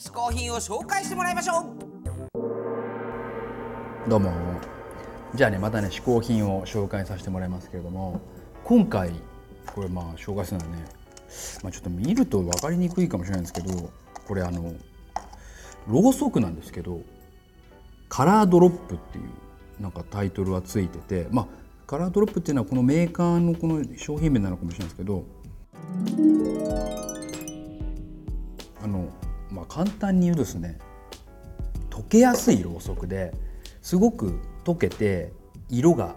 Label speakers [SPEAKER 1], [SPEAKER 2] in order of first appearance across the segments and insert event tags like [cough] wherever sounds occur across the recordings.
[SPEAKER 1] 嗜好品を紹介してもらいましょ
[SPEAKER 2] う。どうも。じゃあねまたね嗜好品を紹介させてもらいますけれども。今回これまあ紹介するのはね、まあ、ちょっと見ると分かりにくいかもしれないんですけどこれあのろうそくなんですけどカラードロップっていうなんかタイトルはついててまあカラードロップっていうのはこのメーカーのこの商品名なのかもしれないですけど簡単に言うとですね溶けやすいろうそくですごく溶けて色が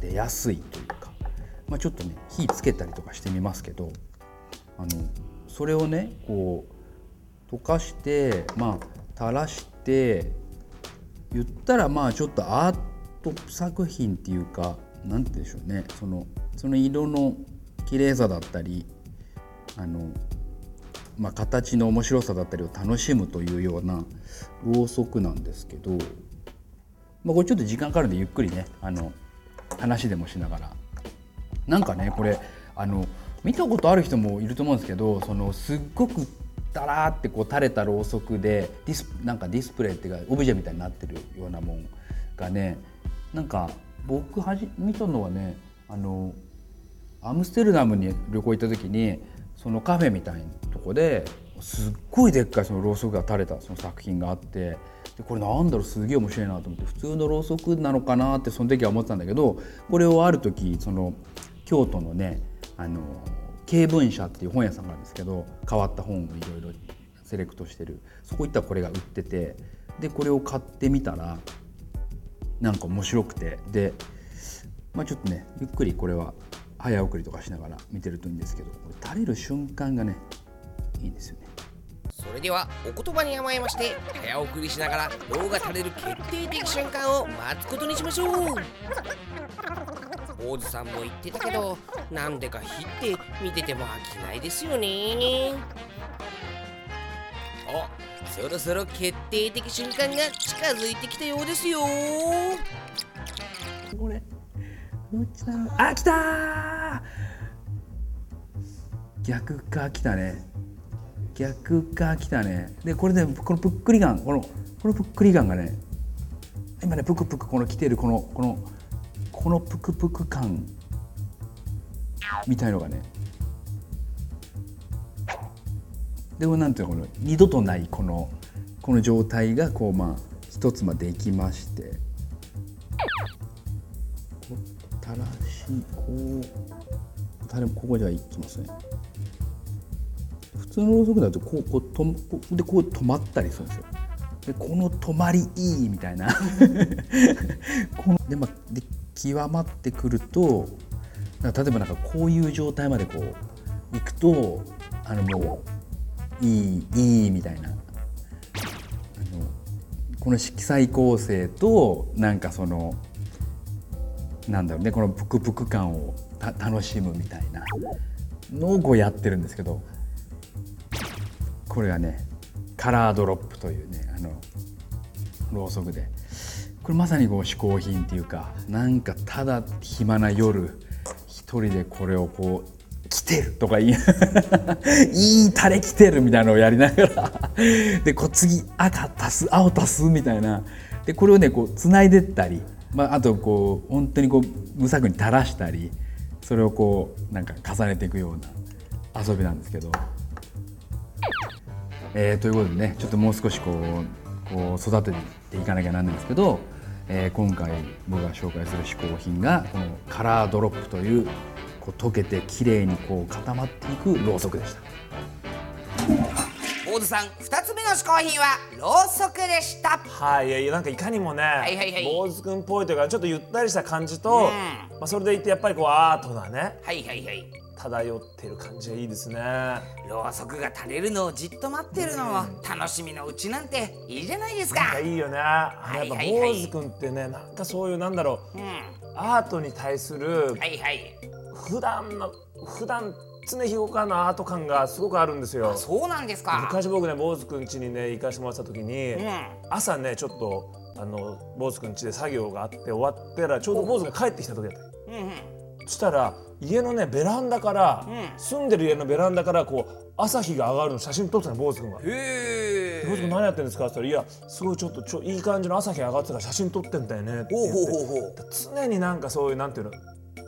[SPEAKER 2] 出やすいというか、まあ、ちょっとね火つけたりとかしてみますけどあのそれをねこう溶かしてまあ垂らして言ったらまあちょっとアート作品っていうか何て言うんでしょうね。そのその色の綺麗さだったりあの、まあ、形の面白さだったりを楽しむというようなろうそくなんですけど、まあ、これちょっと時間かかるんでゆっくりねあの話でもしながら。なんかねこれあの見たことある人もいると思うんですけどそのすっごくダラーってこう垂れたろうそくでディスなんかディスプレイっていうかオブジェみたいになってるようなもんがねなんか僕はじ見たのはねあのアムステルダムに旅行行った時にそのカフェみたいなとこですっごいでっかいそのろうそくが垂れたその作品があってでこれなんだろうすげえ面白いなと思って普通のろうそくなのかなってその時は思ってたんだけどこれをある時その京都のねあの経文社っていう本屋さんがあるんですけど変わった本をいろいろセレクトしてるそこ行ったらこれが売っててでこれを買ってみたらなんか面白くてで、まあ、ちょっとねゆっくりこれは早送りとかしながら見てるといいんですけどこれ垂れる瞬間がねいいんですよね。
[SPEAKER 1] それではお言葉に甘えまして早送りしながら脳が垂れる決定的瞬間を待つことにしましょう。王子さんも言ってたけどなんでか火って見てても飽きないですよね。あそろそろ決定的瞬間が近づいてきたようですよ。
[SPEAKER 2] これどっちだろうあ来た逆か来たね。逆か来たね。でこれで、ね、このぷっくり感。このこのぷっくり感がね今ねぷくぷくこの来てるこのこのこのぷくぷく感。みたいのがね。でもなんていうのこの二度とないこのこの状態がこうまあ一つまでできまして。こうたれここじゃいきますね普通のろうそくだとこうこうとこでこう止まったりするんですよでこの止まりいいみたいなこのでまあで極まってくると例えばなんかこういう状態までこういくとあのもういいいいみたいなあのこの色彩構成となんかそのなんだろうねこのプクプク感を楽しむみたいなのをこうやってるんですけどこれがねカラードロップというねあのろうそくで。これまさにこう嗜好品っていうかなんかただ暇な夜一人でこれをこう来てるとかい [laughs] いいいタレ来てるみたいなのをやりながらでこう次赤足す青足すみたいな。でこれをねこうつないでったりまあ、あとこう本当にこう無作に垂らしたりそれをこうなんか重ねていくような遊びなんですけど。えー、ということでねちょっともう少しこうこう育てていかなきゃなんないんですけど、えー、今回僕が紹介する嗜好品がこのカラードロップというこう溶けてきれいにこう固まっていくろうそくでした。
[SPEAKER 1] 大津さん二つ目の嗜好品はろうそくでした。
[SPEAKER 3] はいいやいやなんかいかにもね、はいはいはい、坊主くんっぽいというかちょっとゆったりした感じと、うん、まあ、それでいてやっぱりこうアートなね
[SPEAKER 1] はいはいはい。
[SPEAKER 3] 漂ってる感じがいいですね。
[SPEAKER 1] ろうそくが垂れるのをじっと待ってるのも楽しみのうちなんていいじゃないですか。
[SPEAKER 3] いいよね、やっぱ坊主くんってねなんかそういうなんだろう、うん、アートに対する、はいはい、普段の普段常日頃のアート感がすごくあるんですよ。
[SPEAKER 1] そうなんですか。
[SPEAKER 3] 昔僕ね坊主くん家にね行かしてもらった時に、うん、朝ねちょっとあの坊主くん家で作業があって終わったらちょうど坊主が帰ってきた時だった、うんうん、そしたら家のねベランダから、うん、住んでる家のベランダからこう朝日が上がるの写真撮ってたの坊主くんが。へ
[SPEAKER 1] へ
[SPEAKER 3] 坊主君何やってんですか?」って言ったら「いやすごいちょっとちょいい感じの朝日上がってたから写真撮ってんだよね」って言って。
[SPEAKER 1] ほうほうほう。
[SPEAKER 3] 常になんかそういうなんていうの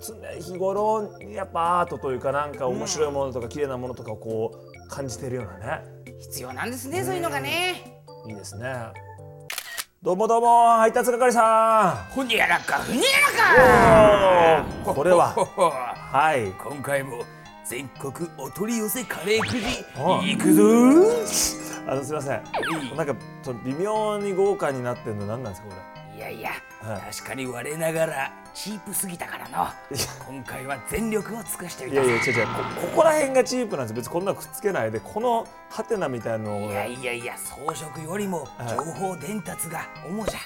[SPEAKER 3] 常日頃にやっぱアートというかなんか面白いものとか綺麗なものとかをこう感じてるようなね。
[SPEAKER 1] 必要なんですねそういうのがね。
[SPEAKER 3] いいですね。どうもどうも配達係さ
[SPEAKER 1] ほにゃらかふにゃらか。
[SPEAKER 3] んこれは。[laughs] はい。
[SPEAKER 1] 今回も全国お取り寄せカレーくじ
[SPEAKER 3] はい。
[SPEAKER 1] 行くぞ。
[SPEAKER 3] あのすいません。なんかちょ微妙に豪華になってるの何なんですかこれ。
[SPEAKER 1] いやいや、
[SPEAKER 3] はい。
[SPEAKER 1] 確かに我ながらチープすぎたからな。今回は全力を尽くしてみ
[SPEAKER 3] い
[SPEAKER 1] た
[SPEAKER 3] やいや違う違う。こここら辺がチープなんです。別にこんなのくっつけないで。このハテナみたいなのを。
[SPEAKER 1] いやいやいや装飾よりも
[SPEAKER 3] はい。
[SPEAKER 1] 情報伝達が主じゃ。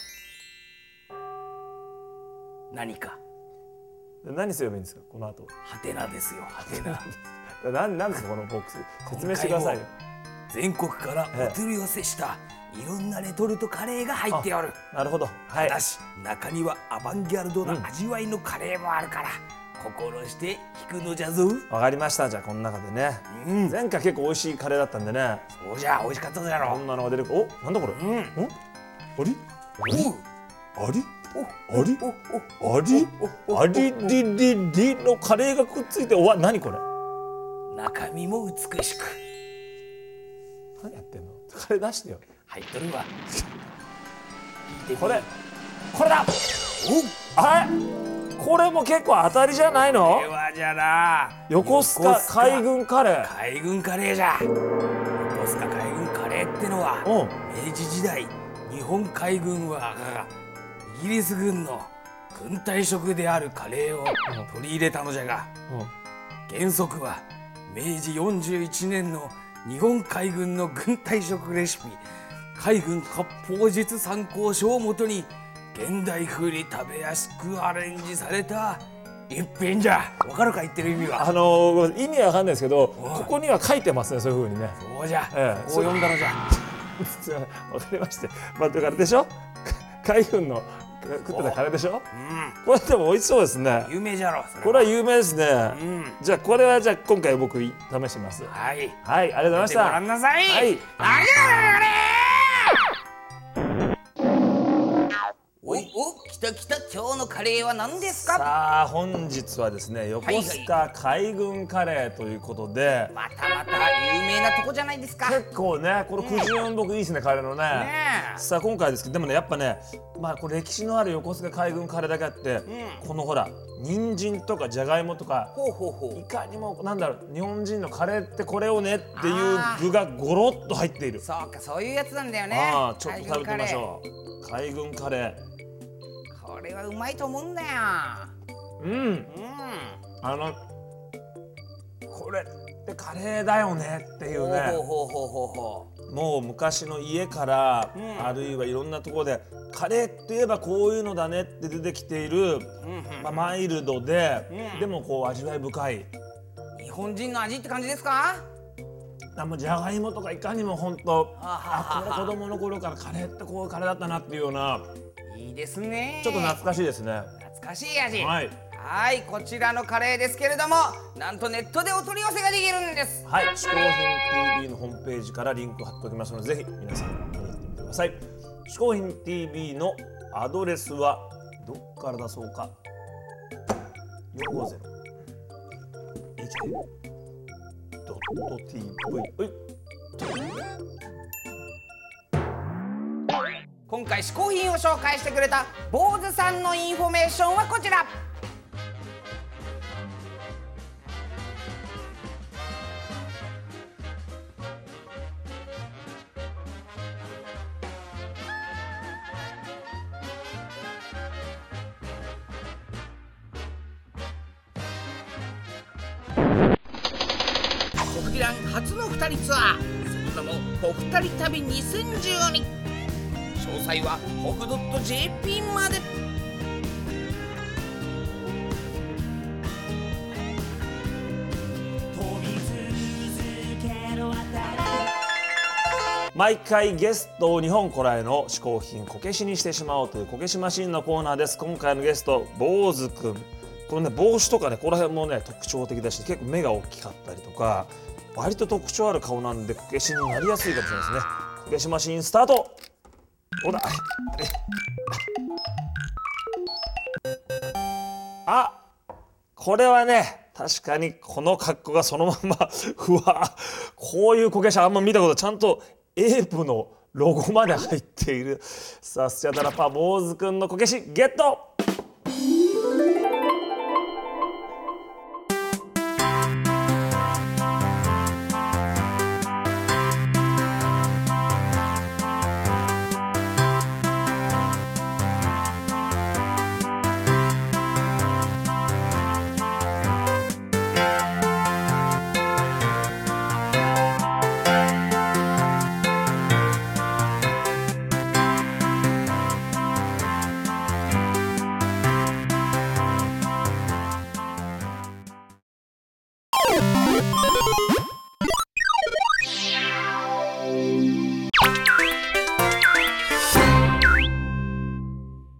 [SPEAKER 1] 何か。
[SPEAKER 3] 何すればいいんですか？この後。
[SPEAKER 1] ハテナですよハテナ。[laughs]
[SPEAKER 3] 何なんですか？このボックス。説明してくださいよ
[SPEAKER 1] 全国からお取り寄せしたいろんなレトルトカレーが入っておる。
[SPEAKER 3] なるほど。はい。
[SPEAKER 1] ただし中にはアバンギャルドな味わいのカレーもあるから、心して聞くのじゃぞ。
[SPEAKER 3] わかりました。じゃあこの中でね、
[SPEAKER 1] うん。
[SPEAKER 3] 前回結構美味しいカレーだったんでね。
[SPEAKER 1] そうじゃ美味しかったじゃろ
[SPEAKER 3] こんなのが出る。おなんだこれ。
[SPEAKER 1] うん。
[SPEAKER 3] んあれ？
[SPEAKER 1] おう。
[SPEAKER 3] あれ？
[SPEAKER 1] お
[SPEAKER 3] あれ？
[SPEAKER 1] おお
[SPEAKER 3] あれ？
[SPEAKER 1] おお
[SPEAKER 3] ありりりりのカレーがくっついておわ何これ？
[SPEAKER 1] 中身も美しく
[SPEAKER 3] 何やってんの？カレー出してよ。
[SPEAKER 1] 入っとるわ。
[SPEAKER 3] これこれだ！
[SPEAKER 1] お
[SPEAKER 3] あれ？これも結構当たりじゃないの？
[SPEAKER 1] これはじゃな。
[SPEAKER 3] 横須賀海軍カレー。
[SPEAKER 1] 海軍カレーじゃ。横須賀海軍カレーってのは
[SPEAKER 3] うん。
[SPEAKER 1] 明治時代日本海軍はイギリス軍の軍隊食であるカレーを取り入れたのじゃが原則は明治41年の日本海軍の軍隊食レシピ海軍割烹術参考書をもとに現代風に食べやすくアレンジされた一品じゃ。わかるか言ってる意味は。
[SPEAKER 3] あのごめんなさい意味はわかんないですけどここには書いてますねそういう風にね。
[SPEAKER 1] そうじゃ、
[SPEAKER 3] ええ。
[SPEAKER 1] こう読んだのじゃ [laughs]
[SPEAKER 3] わかりまして。まあだからでしょ？[laughs] 海軍の食ってたカレーでしょ？
[SPEAKER 1] うん。
[SPEAKER 3] これでも美味しそうですね。
[SPEAKER 1] 有名じゃろ
[SPEAKER 3] これは有名ですね。
[SPEAKER 1] うん。
[SPEAKER 3] じゃあこれはじゃあ今回僕試します。
[SPEAKER 1] はい。
[SPEAKER 3] はいありがとうございまし
[SPEAKER 1] でごら
[SPEAKER 3] た
[SPEAKER 1] んなさい。
[SPEAKER 3] はい。
[SPEAKER 1] ありがとうお来た来た今日のカレーは何ですか？
[SPEAKER 3] さあ本日はですね横須賀海軍カレーということで、
[SPEAKER 1] またまた有名なとこじゃないですか。ね
[SPEAKER 3] 結構ねこのくじ運僕いいですねカレーのね。
[SPEAKER 1] え。
[SPEAKER 3] さあ今回ですけどでもねやっぱねまあこれ歴史のある横須賀海軍カレーだけあって、このほら人参とかじゃがいもとか
[SPEAKER 1] ほうほうほ
[SPEAKER 3] いうかにもなんだろう日本人のカレーってこれをねっていう具がゴロッと入っている。
[SPEAKER 1] そうかそういうやつなんだよね。
[SPEAKER 3] ああちょっと食べてみましょう。海軍カレ
[SPEAKER 1] うこれはうまいと思うんだよ。
[SPEAKER 3] ーうん。
[SPEAKER 1] うん。
[SPEAKER 3] あのこれってカレーだよね。っていうね。
[SPEAKER 1] ほうほうほうほうほう。
[SPEAKER 3] もう昔の家から、
[SPEAKER 1] うん。
[SPEAKER 3] あるいはいろんなところでカレーって言えばこういうのだねって出てきている、
[SPEAKER 1] うんうん
[SPEAKER 3] まあ、マイルドで、
[SPEAKER 1] うん。
[SPEAKER 3] でもこう味わい深い。
[SPEAKER 1] 日本人の味って感じですか？
[SPEAKER 3] あもうじゃがいもとかいかにも本当あこれ子供の頃からカレーってこういうカレーだったなっていうようない
[SPEAKER 1] いですね。
[SPEAKER 3] ちょっと懐かしいですね。
[SPEAKER 1] 懐かしい味。
[SPEAKER 3] はい。
[SPEAKER 1] はいこちらのカレーですけれどもなんとネットでお取り寄せができるんです。
[SPEAKER 3] はい、嗜好品 TV のホームページからリンク貼っておきますので、ぜひ皆さん見に行ってみてください。嗜好品 TV のアドレスはどっから出そうか。450 HK ドット TV はい
[SPEAKER 1] 今回試行品を紹介してくれた坊主さんのインフォメーションはこちら。国技欄初の二人ツアー。その名も「国二人旅2012」詳細は国 .jp まで。
[SPEAKER 3] 毎回ゲストを日本古来の嗜好品こけしにしてしまおうというこけしマシンのコーナーです。今回のゲスト坊主くん。このね帽子とかねこの辺もね特徴的だし結構目が大きかったりとか割と特徴ある顔なんでこけしになりやすいかもしれないですね。こけしマシンスタート。ほらあこれはね確かにこの格好がそのまんま [laughs] ふわこういうこけしあんま見たことちゃんとエープのロゴまで入っている。さあスチャダラパ坊主くんのこけしゲット